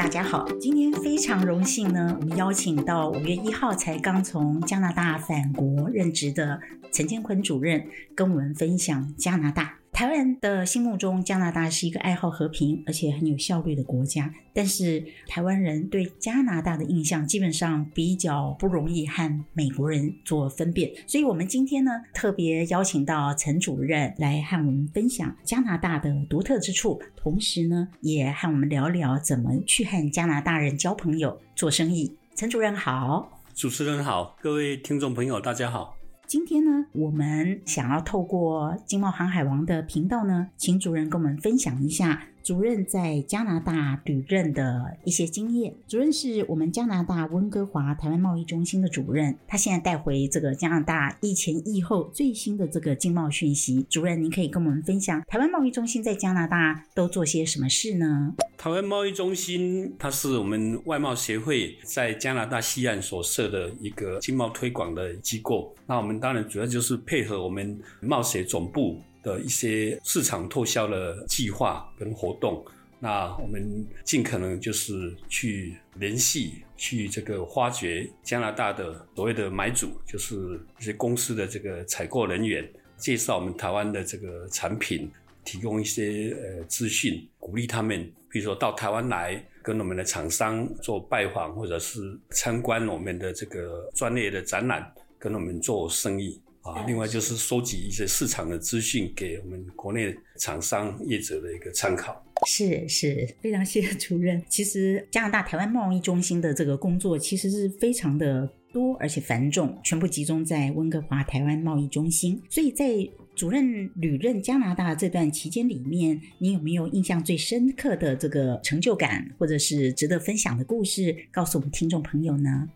大家好！今天非常荣幸呢，我们邀请到五月一号才刚从加拿大返国任职的陈建坤主任，跟我们分享加拿大。台湾人的心目中，加拿大是一个爱好和平而且很有效率的国家。但是，台湾人对加拿大的印象基本上比较不容易和美国人做分辨。所以，我们今天呢，特别邀请到陈主任来和我们分享加拿大的独特之处，同时呢，也和我们聊聊怎么去和加拿大人交朋友、做生意。陈主任好，主持人好，各位听众朋友大家好。今天呢，我们想要透过经贸航海王的频道呢，请主人跟我们分享一下。主任在加拿大旅任的一些经验。主任是我们加拿大温哥华台湾贸易中心的主任，他现在带回这个加拿大疫前疫后最新的这个经贸讯息。主任，您可以跟我们分享台湾贸易中心在加拿大都做些什么事呢？台湾贸易中心它是我们外贸协会在加拿大西岸所设的一个经贸推广的机构。那我们当然主要就是配合我们贸协总部。的一些市场拓销的计划跟活动，那我们尽可能就是去联系，去这个发掘加拿大的所谓的买主，就是一些公司的这个采购人员，介绍我们台湾的这个产品，提供一些呃资讯，鼓励他们，比如说到台湾来跟我们的厂商做拜访，或者是参观我们的这个专业的展览，跟我们做生意。啊，另外就是收集一些市场的资讯，给我们国内厂商业者的一个参考。是是，非常谢谢主任。其实加拿大台湾贸易中心的这个工作其实是非常的多，而且繁重，全部集中在温哥华台湾贸易中心。所以在主任旅任加拿大这段期间里面，你有没有印象最深刻的这个成就感，或者是值得分享的故事，告诉我们听众朋友呢？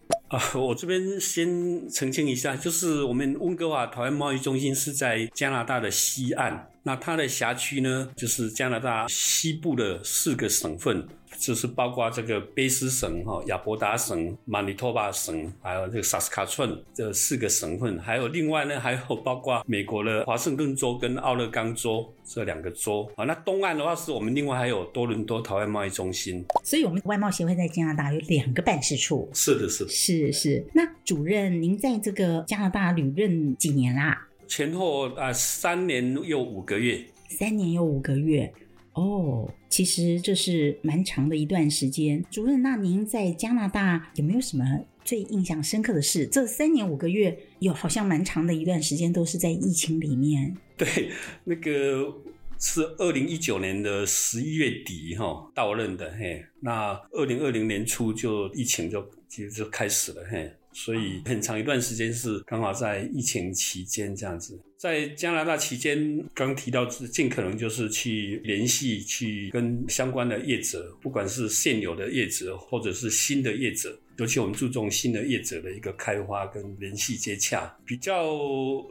我这边先澄清一下，就是我们温哥华台湾贸易中心是在加拿大的西岸，那它的辖区呢，就是加拿大西部的四个省份。就是包括这个卑诗省、哈亚伯达省、马尼托巴省，还有这个萨斯卡村这四个省份，还有另外呢，还有包括美国的华盛顿州跟奥勒冈州这两个州啊。那东岸的话，是我们另外还有多伦多台湾贸易中心。所以，我们外贸协会在加拿大有两个办事处。是的，是的，是是。那主任，您在这个加拿大旅任几年啦？前后啊，三年又五个月。三年又五个月。哦，其实这是蛮长的一段时间。主任，那您在加拿大有没有什么最印象深刻的事？这三年五个月有好像蛮长的一段时间都是在疫情里面。对，那个是二零一九年的十一月底哈到任的嘿，那二零二零年初就疫情就其实就开始了嘿。所以很长一段时间是刚好在疫情期间这样子，在加拿大期间，刚提到是尽可能就是去联系，去跟相关的业者，不管是现有的业者或者是新的业者。尤其我们注重新的业者的一个开发跟联系接洽，比较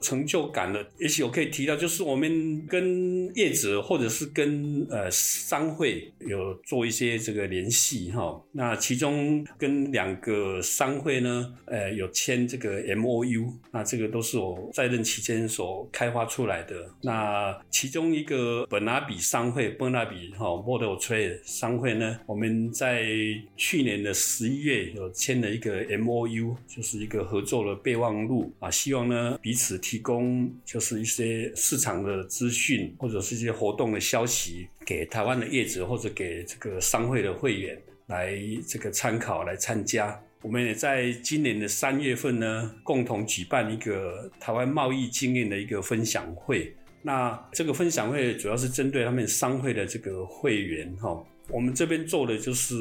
成就感的，也许我可以提到，就是我们跟业者或者是跟呃商会有做一些这个联系哈。那其中跟两个商会呢，呃有签这个 MOU，那这个都是我在任期间所开发出来的。那其中一个本拿比商会，本拿比哈 Model Trade 商会呢，我们在去年的十一月有。签了一个 MOU，就是一个合作的备忘录啊，希望呢彼此提供就是一些市场的资讯或者是一些活动的消息给台湾的业者或者给这个商会的会员来这个参考来参加。我们也在今年的三月份呢，共同举办一个台湾贸易经验的一个分享会。那这个分享会主要是针对他们商会的这个会员哈。我们这边做的就是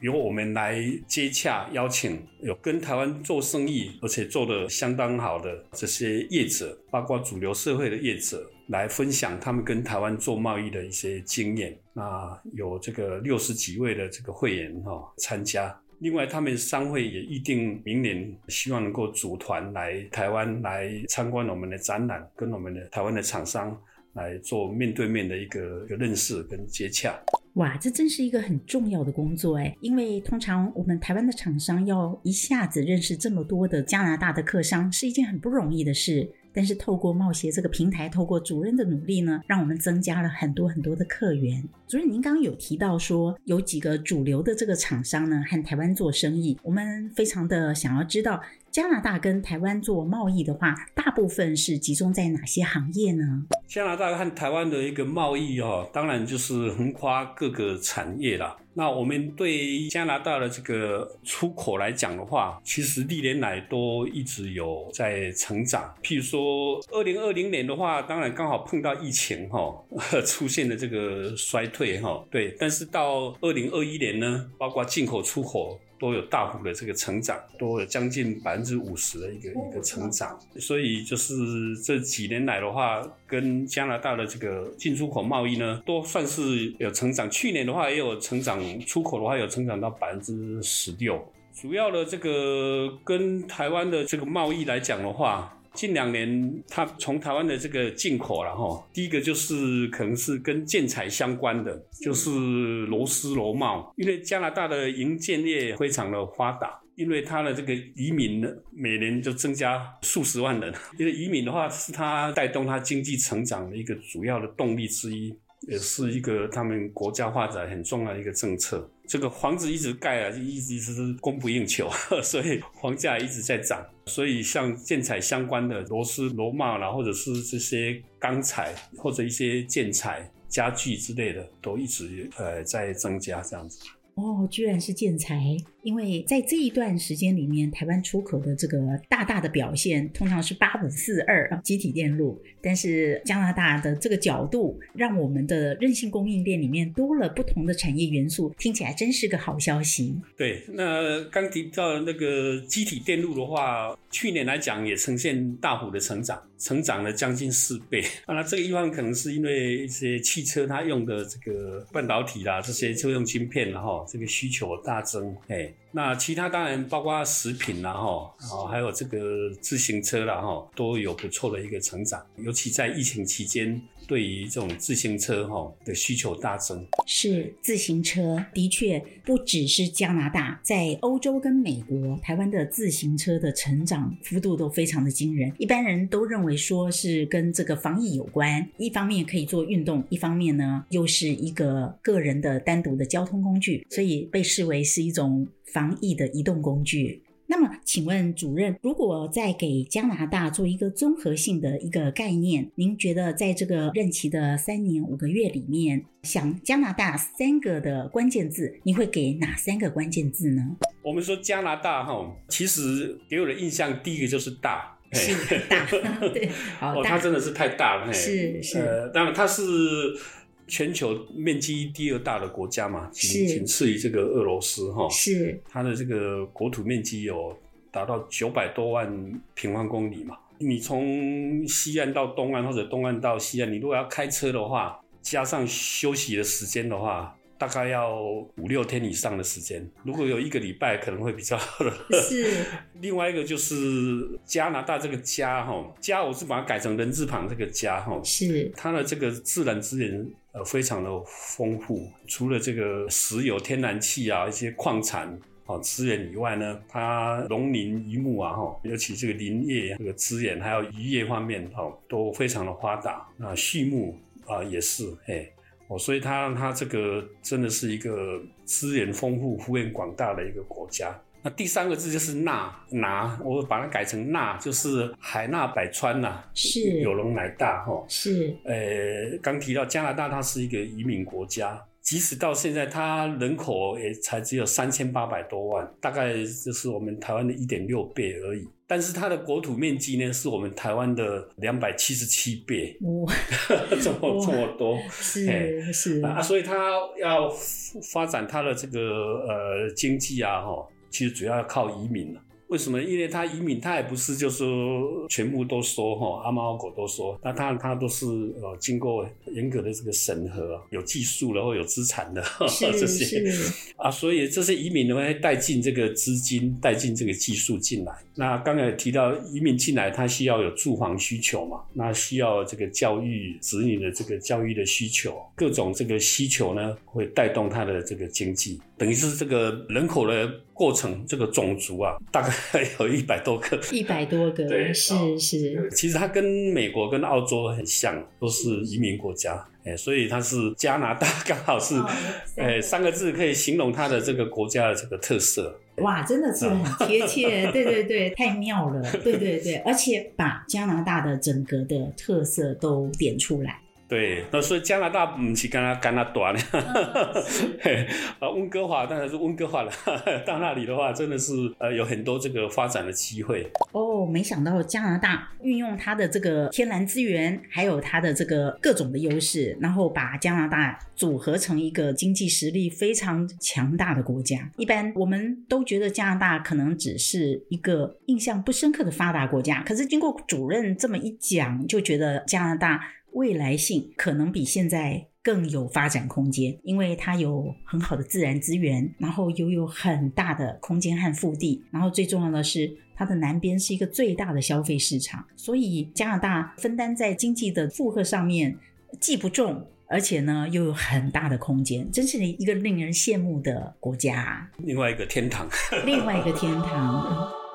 由我们来接洽、邀请有跟台湾做生意而且做得相当好的这些业者，包括主流社会的业者，来分享他们跟台湾做贸易的一些经验。那有这个六十几位的这个会员哈参加。另外，他们商会也预定明年希望能够组团来台湾来参观我们的展览，跟我们的台湾的厂商来做面对面的一个一个认识跟接洽。哇，这真是一个很重要的工作哎，因为通常我们台湾的厂商要一下子认识这么多的加拿大的客商，是一件很不容易的事。但是透过贸协这个平台，透过主任的努力呢，让我们增加了很多很多的客源。主任，您刚刚有提到说有几个主流的这个厂商呢，和台湾做生意，我们非常的想要知道，加拿大跟台湾做贸易的话，大部分是集中在哪些行业呢？加拿大和台湾的一个贸易哦，当然就是横跨各个产业啦。那我们对加拿大的这个出口来讲的话，其实历年来都一直有在成长。譬如说，二零二零年的话，当然刚好碰到疫情哈，出现了这个衰退哈，对。但是到二零二一年呢，包括进口出口。都有大幅的这个成长，都有将近百分之五十的一个一个成长，所以就是这几年来的话，跟加拿大的这个进出口贸易呢，都算是有成长。去年的话也有成长，出口的话有成长到百分之十六。主要的这个跟台湾的这个贸易来讲的话。近两年，它从台湾的这个进口了哈，第一个就是可能是跟建材相关的，就是螺丝螺帽，因为加拿大的营建业非常的发达，因为它的这个移民呢，每年就增加数十万人，因为移民的话是它带动它经济成长的一个主要的动力之一。也是一个他们国家发展很重要的一个政策。这个房子一直盖啊，一直是供不应求，所以房价一直在涨。所以像建材相关的螺丝、螺帽啦，或者是这些钢材或者一些建材、家具之类的，都一直呃在增加这样子。哦，居然是建材。因为在这一段时间里面，台湾出口的这个大大的表现，通常是八五四二啊，积体电路。但是加拿大的这个角度，让我们的韧性供应链里面多了不同的产业元素，听起来真是个好消息。对，那刚提到那个积体电路的话，去年来讲也呈现大幅的成长，成长了将近四倍。那这个地方可能是因为一些汽车它用的这个半导体啦，这些车用晶片然后这个需求大增，哎。那其他当然包括食品啦，哈，还有这个自行车啦，哈，都有不错的一个成长。尤其在疫情期间，对于这种自行车哈的需求大增。是自行车的确不只是加拿大，在欧洲跟美国，台湾的自行车的成长幅度都非常的惊人。一般人都认为说是跟这个防疫有关，一方面可以做运动，一方面呢又是一个个人的单独的交通工具，所以被视为是一种。防疫的移动工具。那么，请问主任，如果再给加拿大做一个综合性的一个概念，您觉得在这个任期的三年五个月里面，想加拿大三个的关键字，你会给哪三个关键字呢？我们说加拿大哈，其实给我的印象第一个就是大，是大，对，好，哦，它真的是太大了，是是，呃，当然它是。全球面积第二大的国家嘛，仅仅次于这个俄罗斯哈。是它的这个国土面积有达到九百多万平方公里嘛。你从西岸到东岸，或者东岸到西岸，你如果要开车的话，加上休息的时间的话，大概要五六天以上的时间。如果有一个礼拜，可能会比较好的。是。另外一个就是加拿大这个加哈，加我是把它改成人字旁这个加哈。是。它的这个自然资源。呃，非常的丰富，除了这个石油、天然气啊，一些矿产啊资源以外呢，它农林渔牧啊，哈，尤其这个林业这个资源，还有渔业方面，哈，都非常的发达。那畜牧啊也是，哎，哦，所以它它这个真的是一个资源丰富、幅员广大的一个国家。那第三个字就是纳拿，我把它改成纳，就是海纳百川呐，是有容乃大哈。是，呃，刚提到加拿大，它是一个移民国家，即使到现在它人口也才只有三千八百多万，大概就是我们台湾的一点六倍而已。但是它的国土面积呢，是我们台湾的两百七十七倍，哇，这么这么多，是是。啊，所以它要发展它的这个呃经济啊，哈。其实主要要靠移民了，为什么？因为他移民，他也不是就说全部都说哈，阿猫阿狗都说，那他他都是呃经过严格的这个审核，有技术然后有资产的 是这些啊，所以这些移民呢会带进这个资金，带进这个技术进来。那刚才提到移民进来，他需要有住房需求嘛，那需要这个教育子女的这个教育的需求，各种这个需求呢会带动他的这个经济，等于是这个人口的。过程这个种族啊，大概有一百多个，一百多个，对，是是。其实它跟美国跟澳洲很像，都是移民国家，哎，所以它是加拿大，刚好是，哎，三个字可以形容它的这个国家的这个特色。哇，真的是很贴切，对对对，太妙了，对对对，而且把加拿大的整个的特色都点出来。对，那所以加拿大不是跟他跟他短的，啊，温哥华当然是温哥华了。到那里的话，真的是呃有很多这个发展的机会。哦，没想到加拿大运用它的这个天然资源，还有它的这个各种的优势，然后把加拿大组合成一个经济实力非常强大的国家。一般我们都觉得加拿大可能只是一个印象不深刻的发达国家，可是经过主任这么一讲，就觉得加拿大。未来性可能比现在更有发展空间，因为它有很好的自然资源，然后又有很大的空间和腹地，然后最重要的是，它的南边是一个最大的消费市场，所以加拿大分担在经济的负荷上面既不重，而且呢又有很大的空间，真是一个令人羡慕的国家。另外一个天堂，另外一个天堂。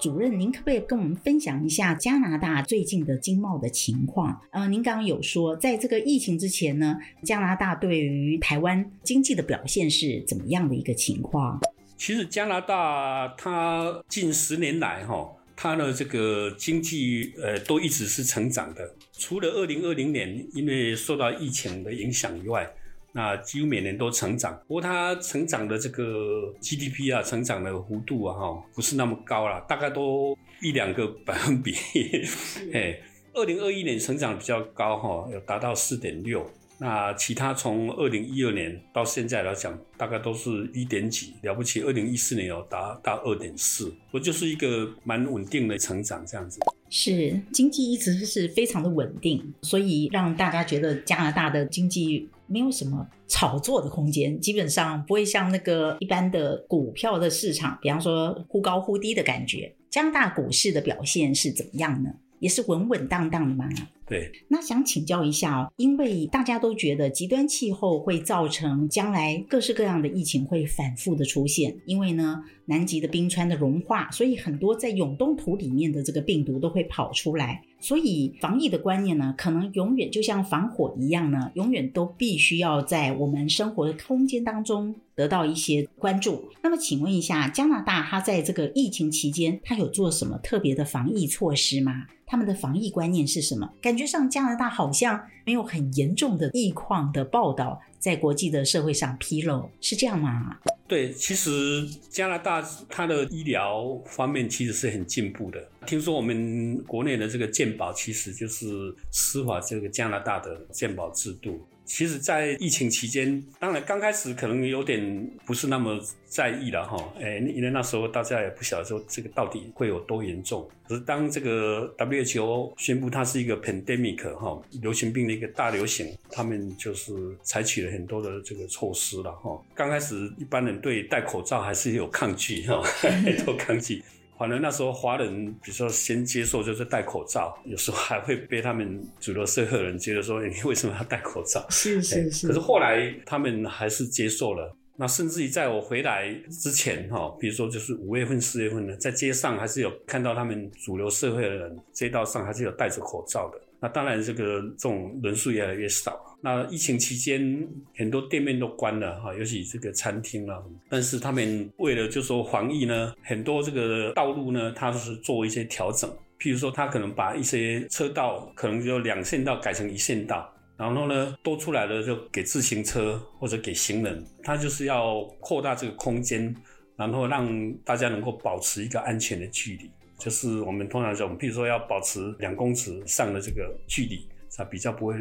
主任，您可不可以跟我们分享一下加拿大最近的经贸的情况？呃，您刚刚有说，在这个疫情之前呢，加拿大对于台湾经济的表现是怎么样的一个情况？其实加拿大它近十年来哈，它的这个经济呃都一直是成长的，除了二零二零年因为受到疫情的影响以外。那几乎每年都成长，不过它成长的这个 GDP 啊，成长的幅度啊，哈，不是那么高啦，大概都一两个百分比。哎，二零二一年成长比较高哈，有达到四点六。那其他从二零一二年到现在来讲，大概都是一点几，了不起。二零一四年有达到二点四，我就是一个蛮稳定的成长这样子。是，经济一直是非常的稳定，所以让大家觉得加拿大的经济。没有什么炒作的空间，基本上不会像那个一般的股票的市场，比方说忽高忽低的感觉。加拿大股市的表现是怎么样呢？也是稳稳当当的吗？对，那想请教一下哦，因为大家都觉得极端气候会造成将来各式各样的疫情会反复的出现，因为呢，南极的冰川的融化，所以很多在永冻土里面的这个病毒都会跑出来，所以防疫的观念呢，可能永远就像防火一样呢，永远都必须要在我们生活的空间当中得到一些关注。那么，请问一下，加拿大它在这个疫情期间，它有做什么特别的防疫措施吗？他们的防疫观念是什么？感觉上加拿大好像没有很严重的疫况的报道在国际的社会上披露，是这样吗？对，其实加拿大它的医疗方面其实是很进步的。听说我们国内的这个健保其实就是司法这个加拿大的健保制度。其实，在疫情期间，当然刚开始可能有点不是那么在意了哈，哎，因为那时候大家也不晓得说这个到底会有多严重。可是当这个 WHO 宣布它是一个 pandemic 哈，流行病的一个大流行，他们就是采取了很多的这个措施了哈。刚开始一般人对戴口罩还是有抗拒哈，都抗拒。反正那时候华人，比如说先接受就是戴口罩，有时候还会被他们主流社会的人觉得说，你为什么要戴口罩？是是是。可是后来他们还是接受了。那甚至于在我回来之前，哈，比如说就是五月份、四月份呢，在街上还是有看到他们主流社会的人，街道上还是有戴着口罩的。那当然，这个这种人数越来越少。那疫情期间，很多店面都关了哈，尤其这个餐厅了。但是他们为了就说防疫呢，很多这个道路呢，它是做一些调整。譬如说，他可能把一些车道可能就两线道改成一线道，然后呢，多出来的就给自行车或者给行人，他就是要扩大这个空间，然后让大家能够保持一个安全的距离。就是我们通常讲，譬如说要保持两公尺上的这个距离，才比较不会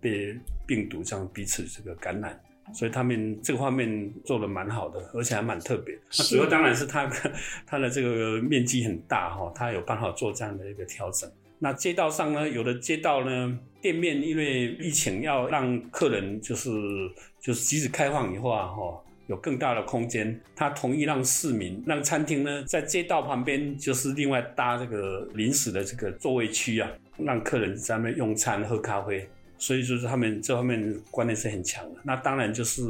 被病毒这样彼此这个感染。所以他们这个方面做得蛮好的，而且还蛮特别。那主要当然是它 它的这个面积很大哈，它有办法做这样的一个调整。那街道上呢，有的街道呢，店面因为疫情要让客人就是就是即使开放以后啊哈，有更大的空间，他同意让市民让餐厅呢在街道旁边就是另外搭这个临时的这个座位区啊，让客人在那边用餐喝咖啡。所以就是他们这方面观念是很强的。那当然就是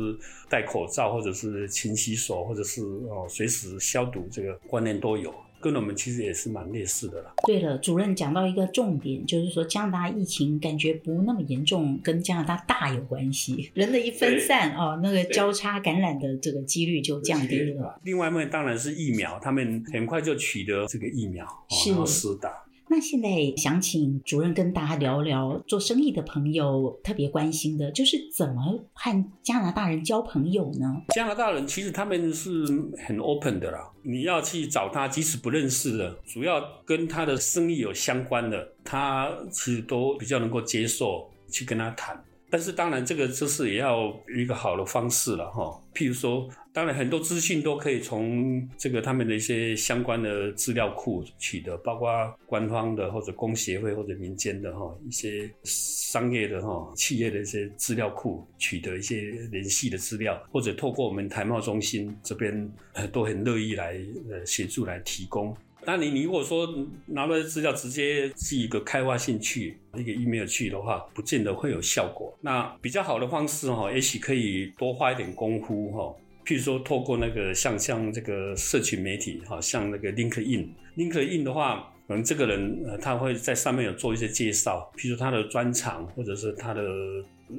戴口罩，或者是勤洗手，或者是哦随时消毒，这个观念都有，跟我们其实也是蛮类似的啦。对了，主任讲到一个重点，就是说加拿大疫情感觉不那么严重，跟加拿大大有关系。人的一分散哦，那个交叉感染的这个几率就降低了。另外一面当然是疫苗，他们很快就取得这个疫苗，是然后施打。那现在想请主任跟大家聊聊，做生意的朋友特别关心的，就是怎么和加拿大人交朋友呢？加拿大人其实他们是很 open 的啦，你要去找他，即使不认识的，主要跟他的生意有相关的，他其实都比较能够接受去跟他谈。但是当然，这个就是也要一个好的方式了哈。譬如说，当然很多资讯都可以从这个他们的一些相关的资料库取得，包括官方的或者工协会或者民间的哈一些商业的哈企业的一些资料库取得一些联系的资料，或者透过我们台贸中心这边都很乐意来呃协助来提供。那你你如果说拿来资料直接寄一个开发信去一个 email 去的话，不见得会有效果。那比较好的方式哈，也许可以多花一点功夫哈。譬如说透过那个像像这个社群媒体哈，像那个 LinkedIn，LinkedIn 的话，可能这个人呃他会在上面有做一些介绍，譬如他的专长或者是他的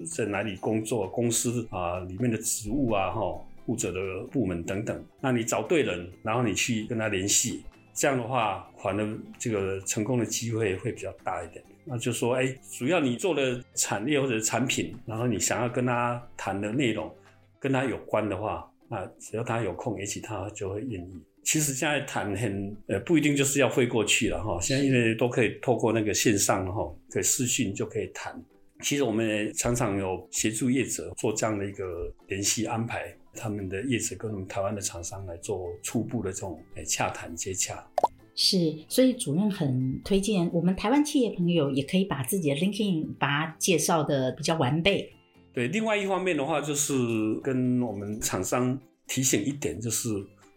在哪里工作，公司啊里面的职务啊哈，负责的部门等等。那你找对人，然后你去跟他联系。这样的话，可能这个成功的机会会比较大一点。那就说，哎，主要你做的产业或者产品，然后你想要跟他谈的内容跟他有关的话，啊只要他有空，也许他就会愿意。其实现在谈很呃不一定就是要飞过去了哈，现在因为都可以透过那个线上哈，可以视讯就可以谈。其实我们也常常有协助业者做这样的一个联系安排。他们的业者跟我们台湾的厂商来做初步的这种诶洽谈接洽，是，所以主任很推荐我们台湾企业朋友也可以把自己的 LinkedIn 把它介绍的比较完备。对，另外一方面的话，就是跟我们厂商提醒一点，就是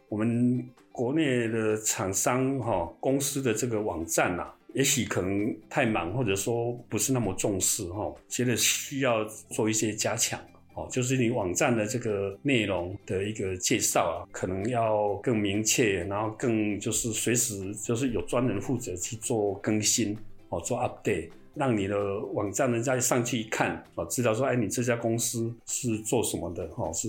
我们国内的厂商哈公司的这个网站呐、也许可能太忙，或者说不是那么重视哈，觉得需要做一些加强哦。就是你网站的这个内容的一个介绍啊，可能要更明确，然后更就是随时就是有专人负责去做更新，哦，做 update，让你的网站人家上去一看，啊，知道说，哎，你这家公司是做什么的，哦，是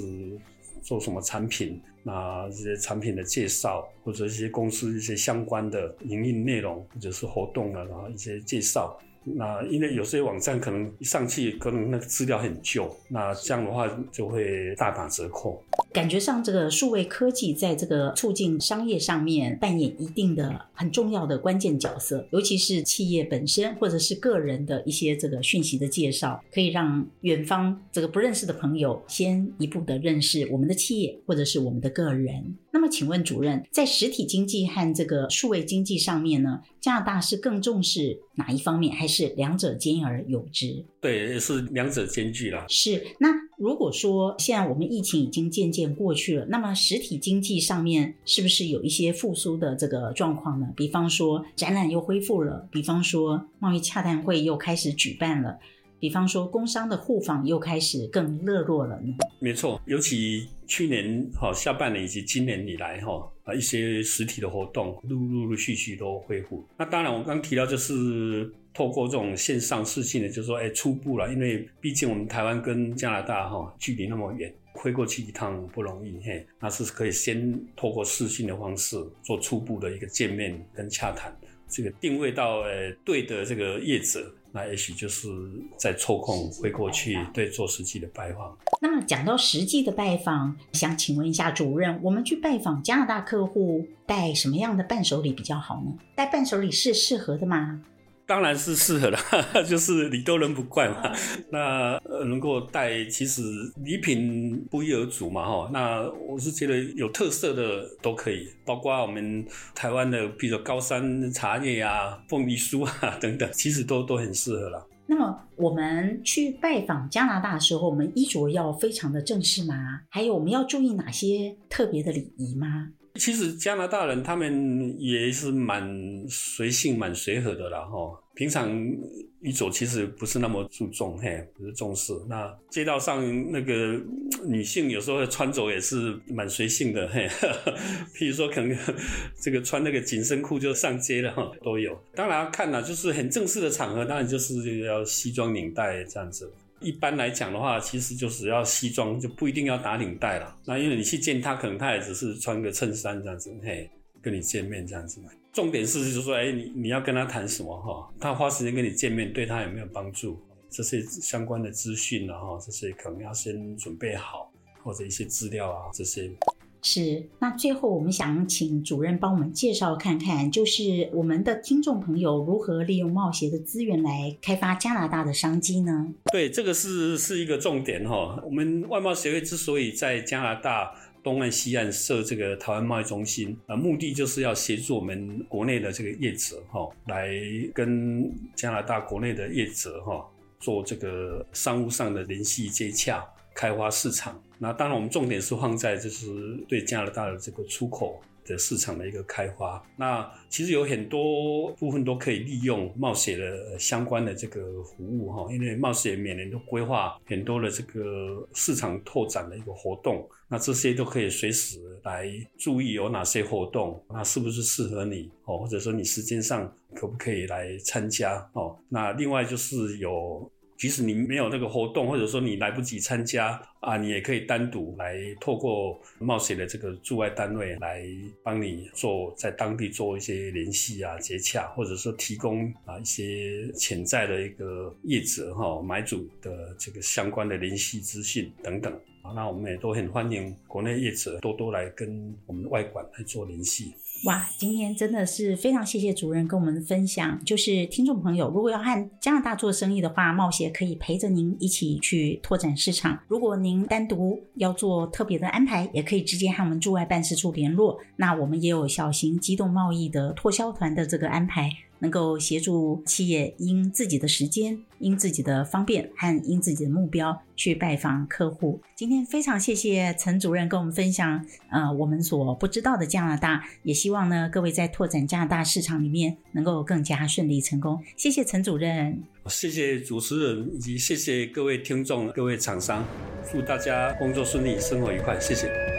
做什么产品，那这些产品的介绍，或者一些公司一些相关的营运内容，或者是活动啊，然后一些介绍。那因为有些网站可能一上去，可能那个资料很旧，那这样的话就会大打折扣。感觉上，这个数位科技在这个促进商业上面扮演一定的很重要的关键角色，尤其是企业本身或者是个人的一些这个讯息的介绍，可以让远方这个不认识的朋友先一步的认识我们的企业或者是我们的个人。那么，请问主任，在实体经济和这个数位经济上面呢，加拿大是更重视哪一方面，还是两者兼而有之？对，是两者兼具啦。是。那如果说现在我们疫情已经渐渐过去了，那么实体经济上面是不是有一些复苏的这个状况呢？比方说展览又恢复了，比方说贸易洽谈会又开始举办了。比方说，工商的互访又开始更热络了呢。没错，尤其去年哈下半年以及今年以来哈啊一些实体的活动陆陆陆续续都恢复。那当然，我刚提到就是透过这种线上视讯的，就是说哎初步了，因为毕竟我们台湾跟加拿大哈距离那么远，飞过去一趟不容易嘿。那是可以先透过视讯的方式做初步的一个见面跟洽谈，这个定位到呃对的这个业者。那也许就是在抽空会过去，对，做实际的拜访。那么讲到实际的拜访，想请问一下主任，我们去拜访加拿大客户，带什么样的伴手礼比较好呢？带伴手礼是适合的吗？当然是适合了，就是礼多人不怪嘛。那能够带，其实礼品不一而足嘛，哈。那我是觉得有特色的都可以，包括我们台湾的，比如说高山茶叶啊、凤梨酥啊 等等，其实都都很适合了。那么我们去拜访加拿大的时候，我们衣着要非常的正式吗？还有我们要注意哪些特别的礼仪吗？其实加拿大人他们也是蛮随性、蛮随和的啦，哈。平常衣着其实不是那么注重，嘿，不是重视。那街道上那个女性有时候穿着也是蛮随性的，嘿。譬如说，可能这个穿那个紧身裤就上街了，哈，都有。当然要看啦，就是很正式的场合，当然就是要西装领带这样子。一般来讲的话，其实就是要西装，就不一定要打领带了。那因为你去见他，可能他也只是穿个衬衫这样子，嘿，跟你见面这样子。重点是就是说，哎，你你要跟他谈什么哈？他花时间跟你见面，对他有没有帮助？这些相关的资讯啊，哈，这些可能要先准备好，或者一些资料啊，这些。是，那最后我们想请主任帮我们介绍看看，就是我们的听众朋友如何利用贸协的资源来开发加拿大的商机呢？对，这个是是一个重点哈。我们外贸协会之所以在加拿大东岸、西岸设这个台湾贸易中心，呃，目的就是要协助我们国内的这个业者哈，来跟加拿大国内的业者哈做这个商务上的联系接洽。开发市场，那当然我们重点是放在就是对加拿大的这个出口的市场的一个开发。那其实有很多部分都可以利用冒险的相关的这个服务哈，因为冒险每年都规划很多的这个市场拓展的一个活动，那这些都可以随时来注意有哪些活动，那是不是适合你哦，或者说你时间上可不可以来参加哦？那另外就是有。即使你没有那个活动，或者说你来不及参加啊，你也可以单独来透过冒险的这个驻外单位来帮你做在当地做一些联系啊、接洽，或者说提供啊一些潜在的一个业者哈买主的这个相关的联系资讯等等啊，那我们也都很欢迎国内业者多多来跟我们的外馆来做联系。哇，今天真的是非常谢谢主任跟我们分享。就是听众朋友，如果要和加拿大做生意的话，冒险可以陪着您一起去拓展市场。如果您单独要做特别的安排，也可以直接和我们驻外办事处联络。那我们也有小型机动贸易的拓销团的这个安排。能够协助企业因自己的时间、因自己的方便和因自己的目标去拜访客户。今天非常谢谢陈主任跟我们分享，呃，我们所不知道的加拿大。也希望呢，各位在拓展加拿大市场里面能够更加顺利成功。谢谢陈主任，谢谢主持人，以及谢谢各位听众、各位厂商。祝大家工作顺利，生活愉快。谢谢。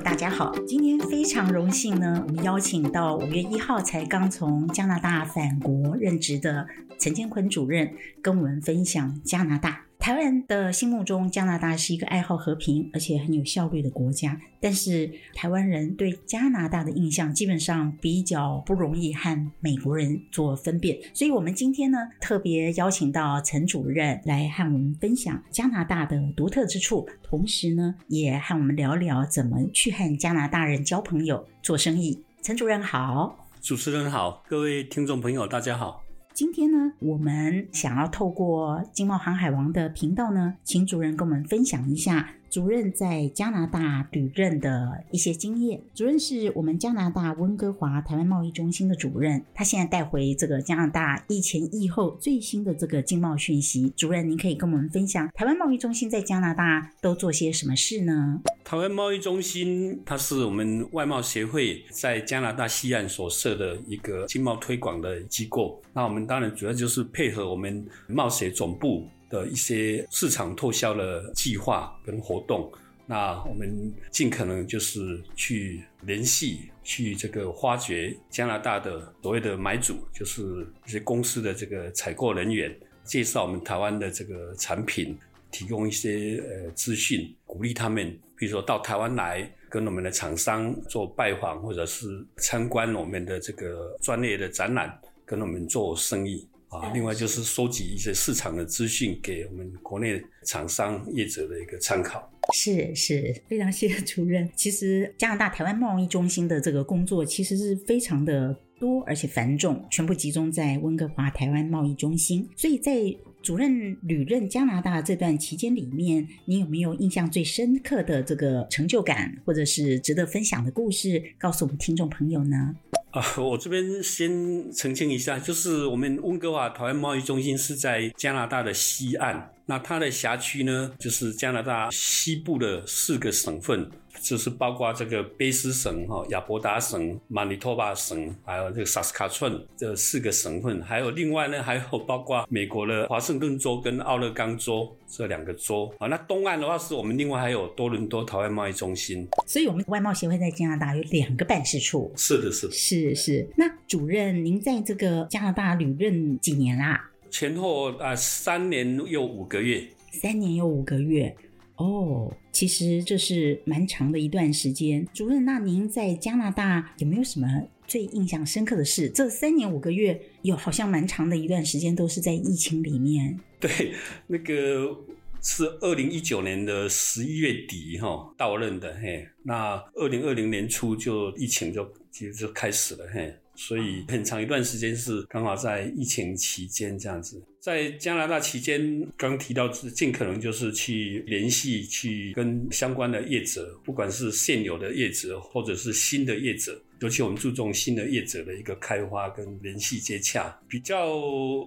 大家好，今天非常荣幸呢，我们邀请到五月一号才刚从加拿大返国任职的。陈建坤主任跟我们分享加拿大。台湾人的心目中，加拿大是一个爱好和平而且很有效率的国家。但是，台湾人对加拿大的印象基本上比较不容易和美国人做分辨。所以，我们今天呢，特别邀请到陈主任来和我们分享加拿大的独特之处，同时呢，也和我们聊聊怎么去和加拿大人交朋友、做生意。陈主任好，主持人好，各位听众朋友大家好。今天呢，我们想要透过经贸航海王的频道呢，请主人跟我们分享一下。主任在加拿大旅任的一些经验。主任是我们加拿大温哥华台湾贸易中心的主任，他现在带回这个加拿大疫前疫后最新的这个经贸讯息。主任，您可以跟我们分享台湾贸易中心在加拿大都做些什么事呢？台湾贸易中心它是我们外贸协会在加拿大西岸所设的一个经贸推广的机构。那我们当然主要就是配合我们贸协总部的一些市场拓销的计划跟活动，那我们尽可能就是去联系，去这个发掘加拿大的所谓的买主，就是一些公司的这个采购人员，介绍我们台湾的这个产品，提供一些呃资讯，鼓励他们，比如说到台湾来跟我们的厂商做拜访，或者是参观我们的这个专业的展览，跟我们做生意。啊，另外就是收集一些市场的资讯，给我们国内厂商业者的一个参考。是是，非常谢谢主任。其实加拿大台湾贸易中心的这个工作其实是非常的多，而且繁重，全部集中在温哥华台湾贸易中心。所以在主任旅任加拿大这段期间里面，你有没有印象最深刻的这个成就感，或者是值得分享的故事，告诉我们听众朋友呢？啊，我这边先澄清一下，就是我们温哥华台湾贸易中心是在加拿大的西岸，那它的辖区呢，就是加拿大西部的四个省份。就是包括这个卑诗省、哈亚伯达省、马尼托巴省，还有这个萨斯卡村这四个省份，还有另外呢，还有包括美国的华盛顿州跟奥勒冈州这两个州啊。那东岸的话，是我们另外还有多伦多台湾贸易中心。所以，我们外贸协会在加拿大有两个办事处。是的，是的，是是。那主任，您在这个加拿大旅任几年啦？前后啊，三年又五个月。三年又五个月。哦，其实这是蛮长的一段时间。主任，那您在加拿大有没有什么最印象深刻的事？这三年五个月有好像蛮长的一段时间都是在疫情里面。对，那个是二零一九年的十一月底哈到任的嘿，那二零二零年初就疫情就其实就开始了嘿。所以很长一段时间是刚好在疫情期间这样子，在加拿大期间，刚提到是尽可能就是去联系，去跟相关的业者，不管是现有的业者或者是新的业者。尤其我们注重新的业者的一个开发跟联系接洽，比较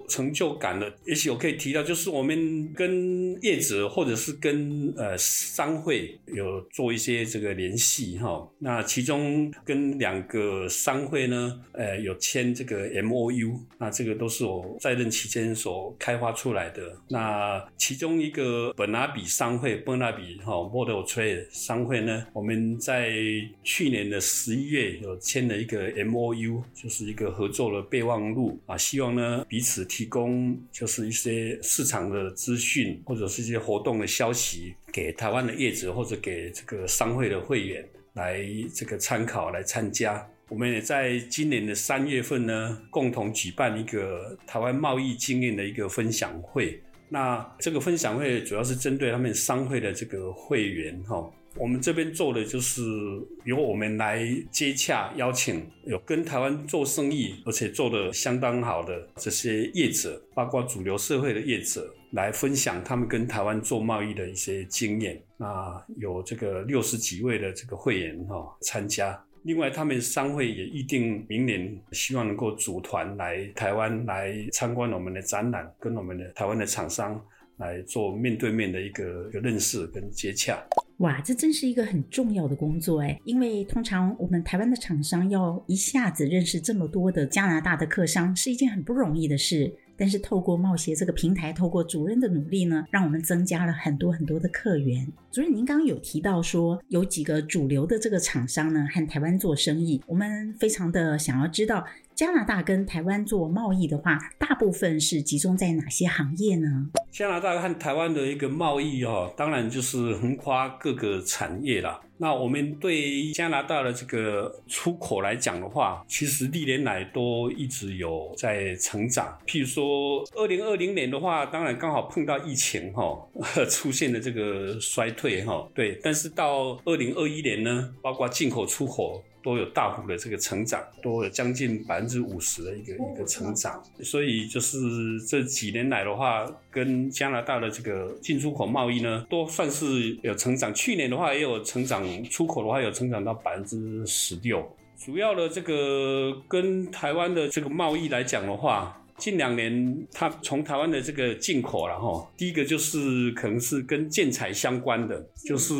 成就感的，也许我可以提到，就是我们跟业者或者是跟呃商会有做一些这个联系哈。那其中跟两个商会呢，呃有签这个 MOU，那这个都是我在任期间所开发出来的。那其中一个本拿比商会，本拿比哈，Model Trade 商会呢，我们在去年的十一月有。签了一个 MOU，就是一个合作的备忘录啊，希望呢彼此提供就是一些市场的资讯或者是一些活动的消息给台湾的业者或者给这个商会的会员来这个参考来参加。我们也在今年的三月份呢，共同举办一个台湾贸易经验的一个分享会。那这个分享会主要是针对他们商会的这个会员哈。我们这边做的就是由我们来接洽，邀请有跟台湾做生意而且做得相当好的这些业者，包括主流社会的业者，来分享他们跟台湾做贸易的一些经验。那有这个六十几位的这个会员哈参加，另外他们商会也预定明年希望能够组团来台湾来参观我们的展览，跟我们的台湾的厂商来做面对面的一个一个认识跟接洽。哇，这真是一个很重要的工作哎！因为通常我们台湾的厂商要一下子认识这么多的加拿大的客商，是一件很不容易的事。但是透过贸协这个平台，透过主任的努力呢，让我们增加了很多很多的客源。主任，您刚刚有提到说有几个主流的这个厂商呢，和台湾做生意，我们非常的想要知道，加拿大跟台湾做贸易的话，大部分是集中在哪些行业呢？加拿大和台湾的一个贸易哦，当然就是横跨各个产业啦。那我们对加拿大的这个出口来讲的话，其实历年来都一直有在成长。譬如说，二零二零年的话，当然刚好碰到疫情哈，出现了这个衰退哈。对，但是到二零二一年呢，包括进口出口。都有大幅的这个成长，都有将近百分之五十的一个一个成长，所以就是这几年来的话，跟加拿大的这个进出口贸易呢，都算是有成长。去年的话也有成长，出口的话有成长到百分之十六。主要的这个跟台湾的这个贸易来讲的话。近两年，它从台湾的这个进口了哈，第一个就是可能是跟建材相关的，就是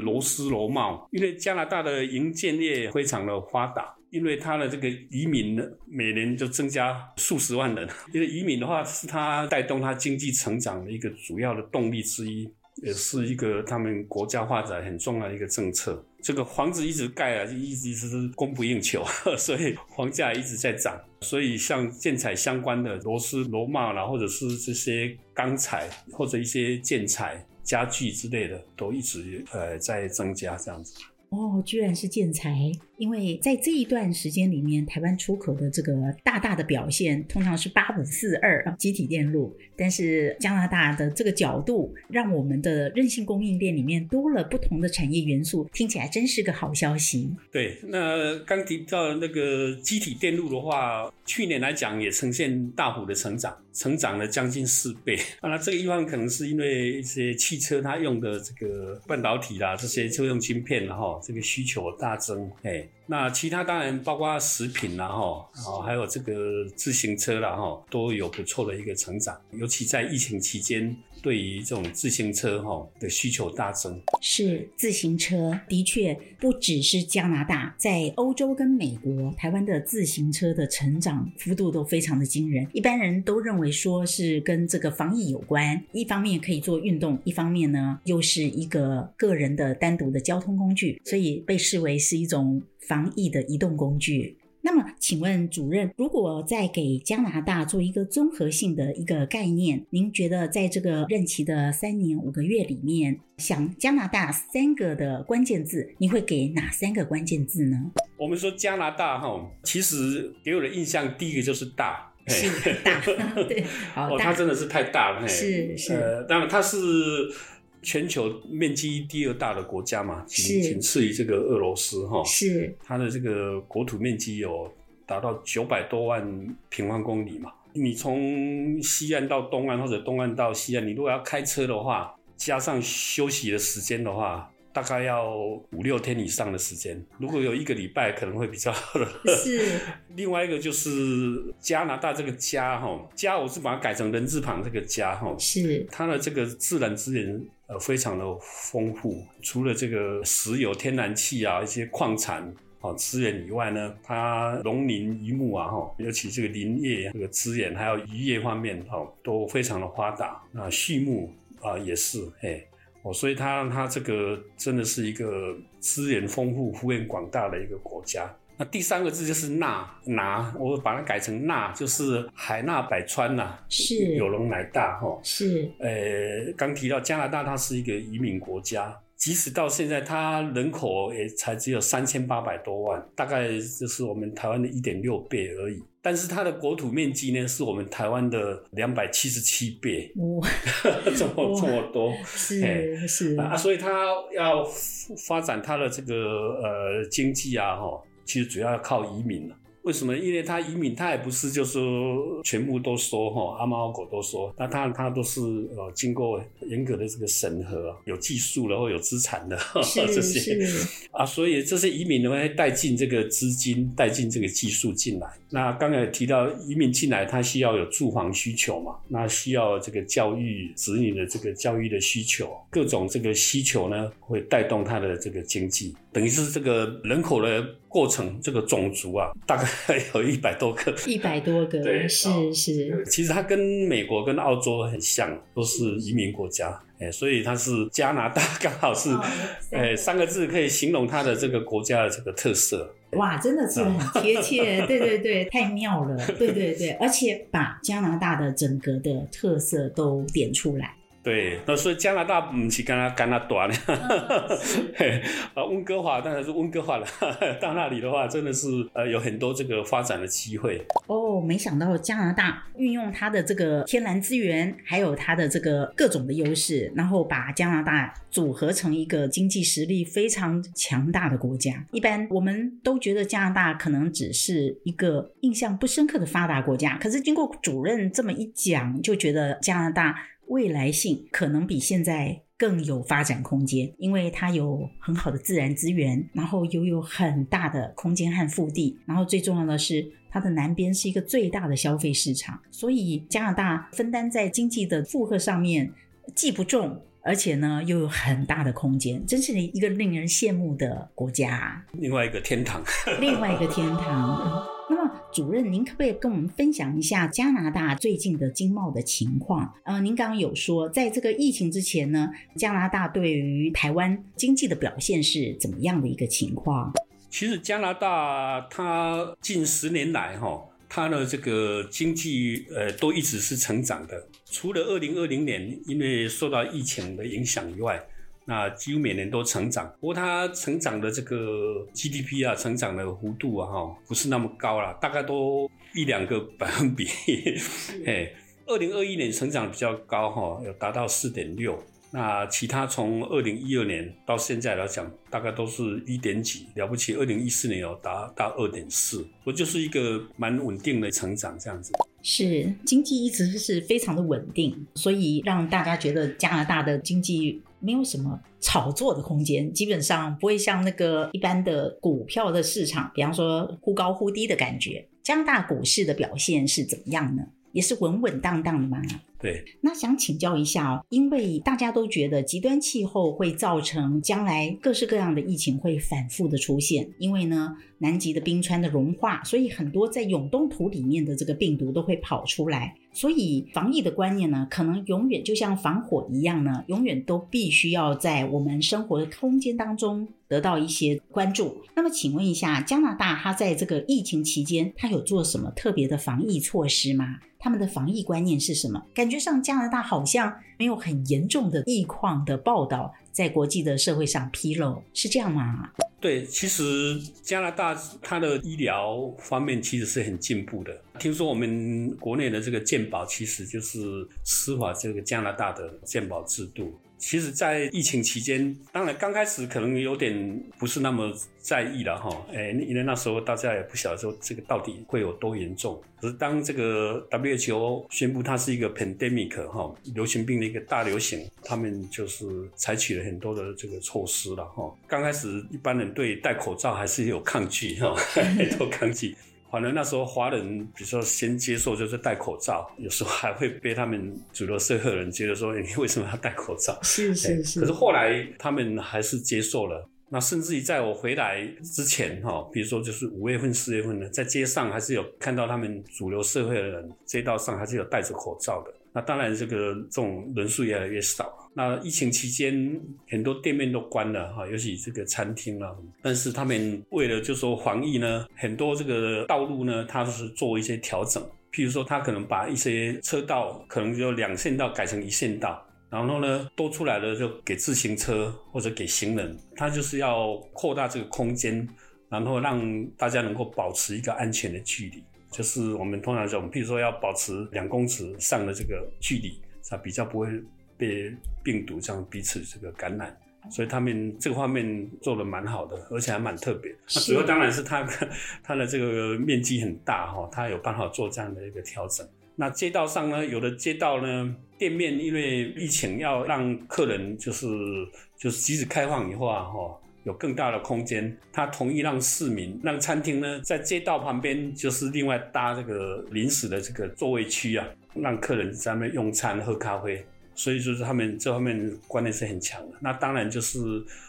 螺丝螺帽，因为加拿大的营建业非常的发达，因为它的这个移民呢，每年就增加数十万人，因为移民的话是它带动它经济成长的一个主要的动力之一。也是一个他们国家发展很重要的一个政策。这个房子一直盖啊，就一直是供不应求，所以房价一直在涨。所以像建材相关的螺丝、螺帽啦，或者是这些钢材或者一些建材、家具之类的，都一直呃在增加这样子。哦，居然是建材。因为在这一段时间里面，台湾出口的这个大大的表现，通常是八五四二积体电路，但是加拿大的这个角度，让我们的韧性供应链里面多了不同的产业元素，听起来真是个好消息。对，那刚提到那个积体电路的话，去年来讲也呈现大幅的成长，成长了将近四倍。那这个地方可能是因为一些汽车它用的这个半导体啦，这些车用晶片然后这个需求大增，哎。那其他当然包括食品啦，哈，还有这个自行车啦，哈，都有不错的一个成长。尤其在疫情期间，对于这种自行车哈的需求大增。是自行车的确不只是加拿大，在欧洲跟美国，台湾的自行车的成长幅度都非常的惊人。一般人都认为说是跟这个防疫有关，一方面可以做运动，一方面呢又是一个个人的单独的交通工具，所以被视为是一种。防疫的移动工具。那么，请问主任，如果再给加拿大做一个综合性的一个概念，您觉得在这个任期的三年五个月里面，想加拿大三个的关键字，你会给哪三个关键字呢？我们说加拿大哈，其实给我的印象第一个就是大，是大，对，好，哦，它真的是太大了，是是，呃，当然它是。全球面积第二大的国家嘛，仅仅次于这个俄罗斯哈。是它的这个国土面积有达到九百多万平方公里嘛。你从西岸到东岸，或者东岸到西岸，你如果要开车的话，加上休息的时间的话，大概要五六天以上的时间。如果有一个礼拜，可能会比较好的。是。另外一个就是加拿大这个加哈，加我是把它改成人字旁这个加哈。是。它的这个自然资源。呃，非常的丰富，除了这个石油、天然气啊，一些矿产啊资源以外呢，它农林渔牧啊，哈，尤其这个林业这个资源，还有渔业方面，哈，都非常的发达。那畜牧啊也是，哎，哦，所以它它这个真的是一个资源丰富、幅员广大的一个国家。那第三个字就是纳拿，我把它改成纳，就是海纳百川呐，是有容乃大哈。是，呃，刚提到加拿大，它是一个移民国家，即使到现在它人口也才只有三千八百多万，大概就是我们台湾的一点六倍而已。但是它的国土面积呢，是我们台湾的两百七十七倍，哇，这么这么多，是是啊，所以它要发展它的这个呃经济啊，哈。其实主要要靠移民了。为什么？因为他移民，他也不是就是说全部都说哈，阿猫阿狗都说，那他他都是呃经过严格的这个审核，有技术然后有资产的 是这些啊，所以这些移民呢会带进这个资金，带进这个技术进来。那刚才提到移民进来，他需要有住房需求嘛，那需要这个教育子女的这个教育的需求，各种这个需求呢会带动他的这个经济，等于是这个人口的过程，这个种族啊，大概。有一百多个，一百多个，对，是是。其实它跟美国跟澳洲很像，都是移民国家，哎，所以它是加拿大，刚好是，哎，三个字可以形容它的这个国家的这个特色。哇，真的是很贴切，对对对，太妙了，对对对，而且把加拿大的整个的特色都点出来。对，那所以加拿大不是跟他跟他短的，啊，温哥华当然是温哥华了。到那里的话，真的是呃有很多这个发展的机会。哦，没想到加拿大运用它的这个天然资源，还有它的这个各种的优势，然后把加拿大组合成一个经济实力非常强大的国家。一般我们都觉得加拿大可能只是一个印象不深刻的发达国家，可是经过主任这么一讲，就觉得加拿大。未来性可能比现在更有发展空间，因为它有很好的自然资源，然后又有很大的空间和腹地，然后最重要的是它的南边是一个最大的消费市场，所以加拿大分担在经济的负荷上面既不重，而且呢又有很大的空间，真是一个令人羡慕的国家。另外一个天堂，另外一个天堂。那么。主任，您可不可以跟我们分享一下加拿大最近的经贸的情况？呃，您刚刚有说，在这个疫情之前呢，加拿大对于台湾经济的表现是怎么样的一个情况？其实加拿大它近十年来哈，它的这个经济呃都一直是成长的，除了二零二零年因为受到疫情的影响以外。那几乎每年都成长，不过它成长的这个 GDP 啊，成长的幅度啊，哈，不是那么高啦，大概都一两个百分比。哎，二零二一年成长比较高哈，有达到四点六。那其他从二零一二年到现在来讲，大概都是一点几，了不起。二零一四年有达到二点四，我就是一个蛮稳定的成长这样子。是经济一直是非常的稳定，所以让大家觉得加拿大的经济没有什么炒作的空间，基本上不会像那个一般的股票的市场，比方说忽高忽低的感觉。加拿大股市的表现是怎么样呢？也是稳稳当当的吗？对，那想请教一下哦，因为大家都觉得极端气候会造成将来各式各样的疫情会反复的出现，因为呢，南极的冰川的融化，所以很多在永冻土里面的这个病毒都会跑出来，所以防疫的观念呢，可能永远就像防火一样呢，永远都必须要在我们生活的空间当中得到一些关注。那么，请问一下，加拿大它在这个疫情期间，它有做什么特别的防疫措施吗？他们的防疫观念是什么？感觉上加拿大好像没有很严重的疫况的报道在国际的社会上披露，是这样吗？对，其实加拿大它的医疗方面其实是很进步的。听说我们国内的这个健保其实就是司法这个加拿大的健保制度。其实，在疫情期间，当然刚开始可能有点不是那么在意了哈，哎，因为那时候大家也不晓得说这个到底会有多严重。可是当这个 WHO 宣布它是一个 pandemic 哈，流行病的一个大流行，他们就是采取了很多的这个措施了哈。刚开始一般人对戴口罩还是有抗拒哈，都抗拒。反正那时候华人，比如说先接受就是戴口罩，有时候还会被他们主流社会的人觉得说，你为什么要戴口罩？是是是。可是后来他们还是接受了。那甚至于在我回来之前，哈，比如说就是五月份、四月份呢，在街上还是有看到他们主流社会的人，街道上还是有戴着口罩的。那当然，这个这种人数越来越少。那疫情期间，很多店面都关了哈，尤其这个餐厅啊。但是他们为了就说防疫呢，很多这个道路呢，它是做一些调整。譬如说，他可能把一些车道可能就两线道改成一线道，然后呢，多出来的就给自行车或者给行人，他就是要扩大这个空间，然后让大家能够保持一个安全的距离。就是我们通常讲，譬如说要保持两公尺上的这个距离，才比较不会被病毒这样彼此这个感染。所以他们这个方面做的蛮好的，而且还蛮特别。那主要当然是它它的这个面积很大哈，它有办法做这样的一个调整。那街道上呢，有的街道呢，店面因为疫情要让客人就是就是即使开放以后啊哈。有更大的空间，他同意让市民、让餐厅呢，在街道旁边就是另外搭这个临时的这个座位区啊，让客人在那边用餐、喝咖啡。所以就是他们这方面观念是很强的。那当然就是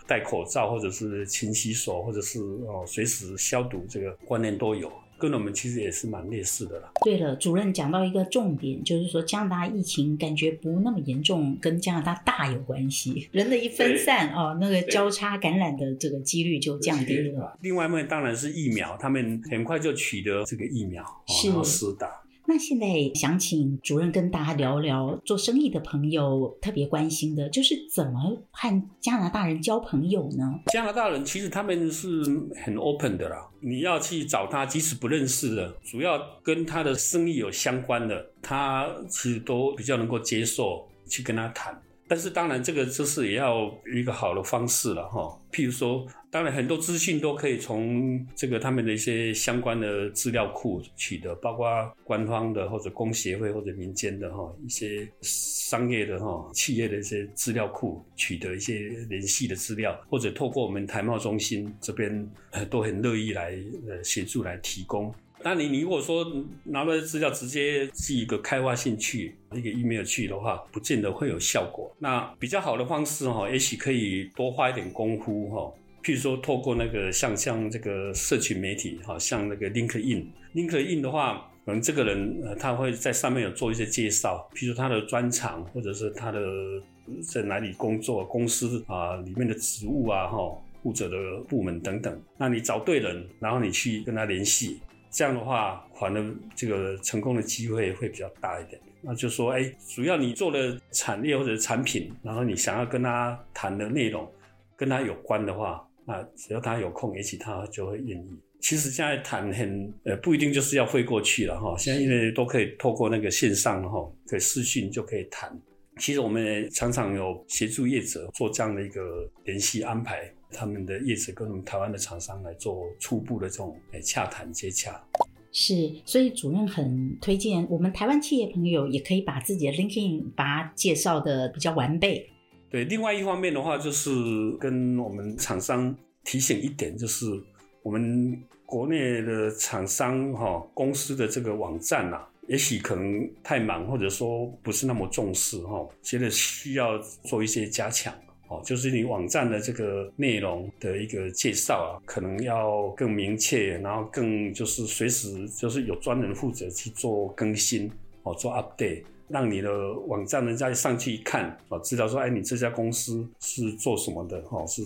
戴口罩，或者是勤洗手，或者是哦随时消毒，这个观念都有。跟我们其实也是蛮类似的啦。对了，主任讲到一个重点，就是说加拿大疫情感觉不那么严重，跟加拿大大有关系。人的一分散啊，那个交叉感染的这个几率就降低了。另外一面当然是疫苗，他们很快就取得这个疫苗，是然后施打。那现在想请主任跟大家聊聊，做生意的朋友特别关心的，就是怎么和加拿大人交朋友呢？加拿大人其实他们是很 open 的啦，你要去找他，即使不认识的，主要跟他的生意有相关的，他其实都比较能够接受去跟他谈。但是当然，这个就是也要一个好的方式了哈。譬如说，当然很多资讯都可以从这个他们的一些相关的资料库取得，包括官方的或者工协会或者民间的哈一些商业的哈企业的一些资料库取得一些联系的资料，或者透过我们台贸中心这边都很乐意来呃协助来提供。那你你如果说拿来的资料直接寄一个开发信去一个 email 去的话，不见得会有效果。那比较好的方式哈，也许可以多花一点功夫哈，譬如说透过那个像像这个社群媒体，哈，像那个 LinkedIn，LinkedIn 的话，可能这个人他会在上面有做一些介绍，譬如说他的专长，或者是他的在哪里工作，公司啊里面的职务啊，哈，负责的部门等等。那你找对人，然后你去跟他联系，这样的话，反而这个成功的机会会比较大一点。那就说，哎，主要你做的产业或者产品，然后你想要跟他谈的内容跟他有关的话，那只要他有空，也许他就会愿意。其实现在谈很呃不一定就是要飞过去了哈，现在因为都可以透过那个线上哈，可以视讯就可以谈。其实我们也常常有协助业者做这样的一个联系安排，他们的业者跟我们台湾的厂商来做初步的这种诶洽谈接洽。是，所以主任很推荐我们台湾企业朋友也可以把自己的 LinkedIn 把它介绍的比较完备。对，另外一方面的话，就是跟我们厂商提醒一点，就是我们国内的厂商哈公司的这个网站呐、啊，也许可能太忙，或者说不是那么重视哈，觉得需要做一些加强。哦，就是你网站的这个内容的一个介绍啊，可能要更明确，然后更就是随时就是有专人负责去做更新，哦，做 update，让你的网站人家上去一看，哦，知道说，哎，你这家公司是做什么的，哦，是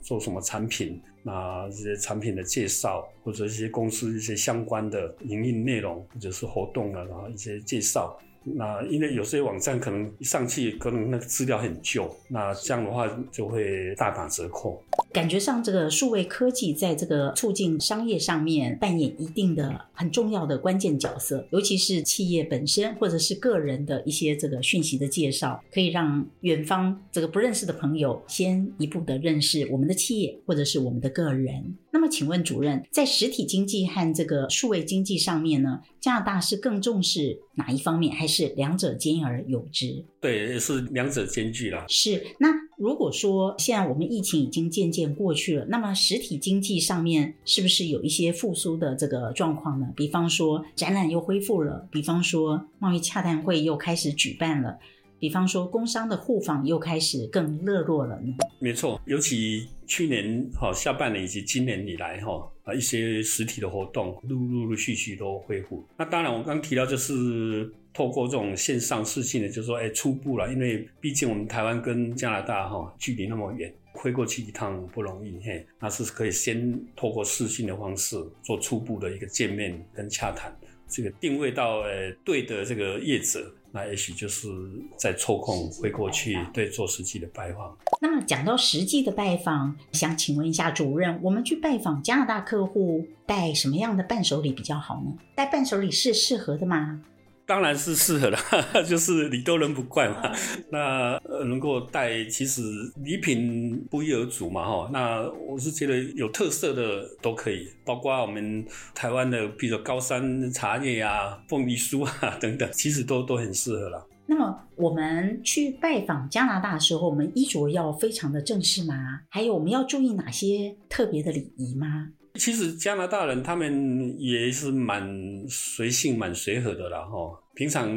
做什么产品，那这些产品的介绍，或者一些公司一些相关的营运内容，或者是活动啊，然后一些介绍。那因为有些网站可能一上去，可能那个资料很旧，那这样的话就会大打折扣。感觉上，这个数位科技在这个促进商业上面扮演一定的很重要的关键角色，尤其是企业本身或者是个人的一些这个讯息的介绍，可以让远方这个不认识的朋友先一步的认识我们的企业或者是我们的个人。那么，请问主任，在实体经济和这个数位经济上面呢，加拿大是更重视哪一方面，还是两者兼而有之？对，是两者兼具啦。是。那如果说现在我们疫情已经渐渐过去了，那么实体经济上面是不是有一些复苏的这个状况呢？比方说展览又恢复了，比方说贸易洽谈会又开始举办了。比方说，工商的互访又开始更热络了呢。没错，尤其去年哈下半年以及今年以来哈啊一些实体的活动陆陆陆续续都恢复。那当然，我刚提到就是透过这种线上视讯的，就是说哎初步了，因为毕竟我们台湾跟加拿大哈距离那么远，飞过去一趟不容易嘿。那是可以先透过视讯的方式做初步的一个见面跟洽谈，这个定位到呃对的这个业者。那也许就是再抽空飞过去，对，做实际的拜访。那么讲到实际的拜访，想请问一下主任，我们去拜访加拿大客户，带什么样的伴手礼比较好呢？带伴手礼是适合的吗？当然是适合的，就是礼多人不怪嘛。那，能够带，其实礼品不一而足嘛，哈。那我是觉得有特色的都可以，包括我们台湾的，比如说高山茶叶啊、凤梨酥啊 等等，其实都都很适合了。那么我们去拜访加拿大的时候，我们衣着要非常的正式吗？还有我们要注意哪些特别的礼仪吗？其实加拿大人他们也是蛮随性、蛮随和的啦，哈。平常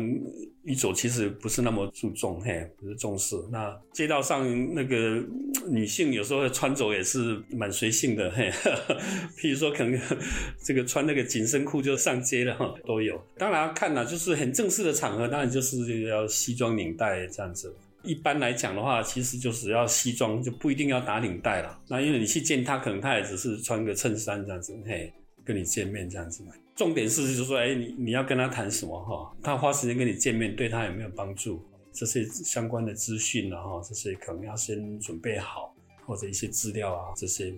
衣着其实不是那么注重，嘿，不是重视。那街道上那个女性有时候穿着也是蛮随性的，嘿。譬如说，可能这个穿那个紧身裤就上街了，哈，都有。当然要看啦，就是很正式的场合，当然就是要西装领带这样子。一般来讲的话，其实就是要西装，就不一定要打领带了。那因为你去见他，可能他也只是穿个衬衫这样子，嘿，跟你见面这样子嘛。重点是就是说，哎，你你要跟他谈什么哈？他花时间跟你见面，对他有没有帮助？这些相关的资讯啊，哈，这些可能要先准备好，或者一些资料啊，这些。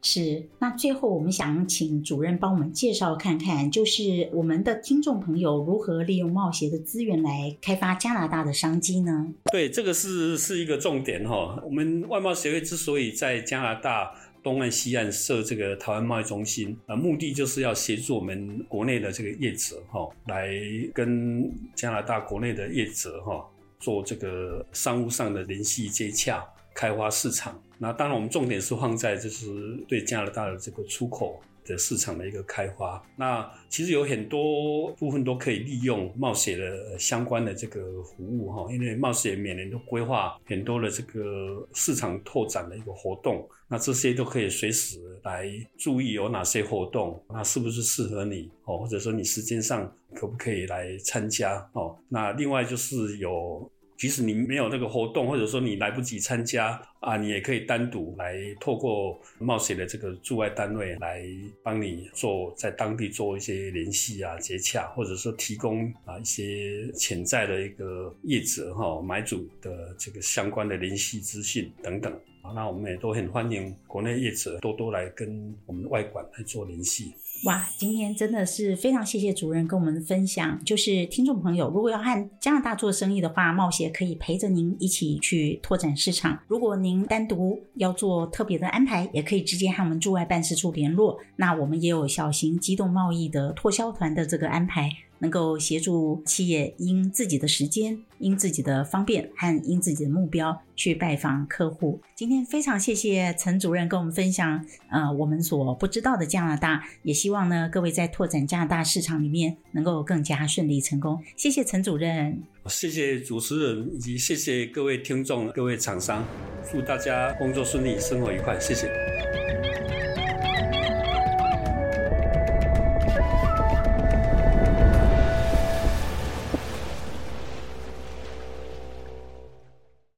是，那最后我们想请主任帮我们介绍看看，就是我们的听众朋友如何利用贸协的资源来开发加拿大的商机呢？对，这个是是一个重点哈。我们外贸协会之所以在加拿大东岸、西岸设这个台湾贸易中心，啊，目的就是要协助我们国内的这个业者哈，来跟加拿大国内的业者哈做这个商务上的联系接洽。开发市场，那当然我们重点是放在就是对加拿大的这个出口的市场的一个开发。那其实有很多部分都可以利用冒险的相关的这个服务哈，因为冒险每年都规划很多的这个市场拓展的一个活动，那这些都可以随时来注意有哪些活动，那是不是适合你哦，或者说你时间上可不可以来参加哦？那另外就是有。即使你没有那个活动，或者说你来不及参加啊，你也可以单独来透过冒险的这个驻外单位来帮你做在当地做一些联系啊、接洽，或者说提供啊一些潜在的一个业者哈买主的这个相关的联系资讯等等啊，那我们也都很欢迎国内业者多多来跟我们的外馆来做联系。哇，今天真的是非常谢谢主任跟我们分享。就是听众朋友，如果要和加拿大做生意的话，冒险可以陪着您一起去拓展市场。如果您单独要做特别的安排，也可以直接和我们驻外办事处联络。那我们也有小型机动贸易的拓销团的这个安排。能够协助企业因自己的时间、因自己的方便和因自己的目标去拜访客户。今天非常谢谢陈主任跟我们分享，呃，我们所不知道的加拿大。也希望呢，各位在拓展加拿大市场里面能够更加顺利成功。谢谢陈主任，谢谢主持人，以及谢谢各位听众、各位厂商。祝大家工作顺利，生活愉快。谢谢。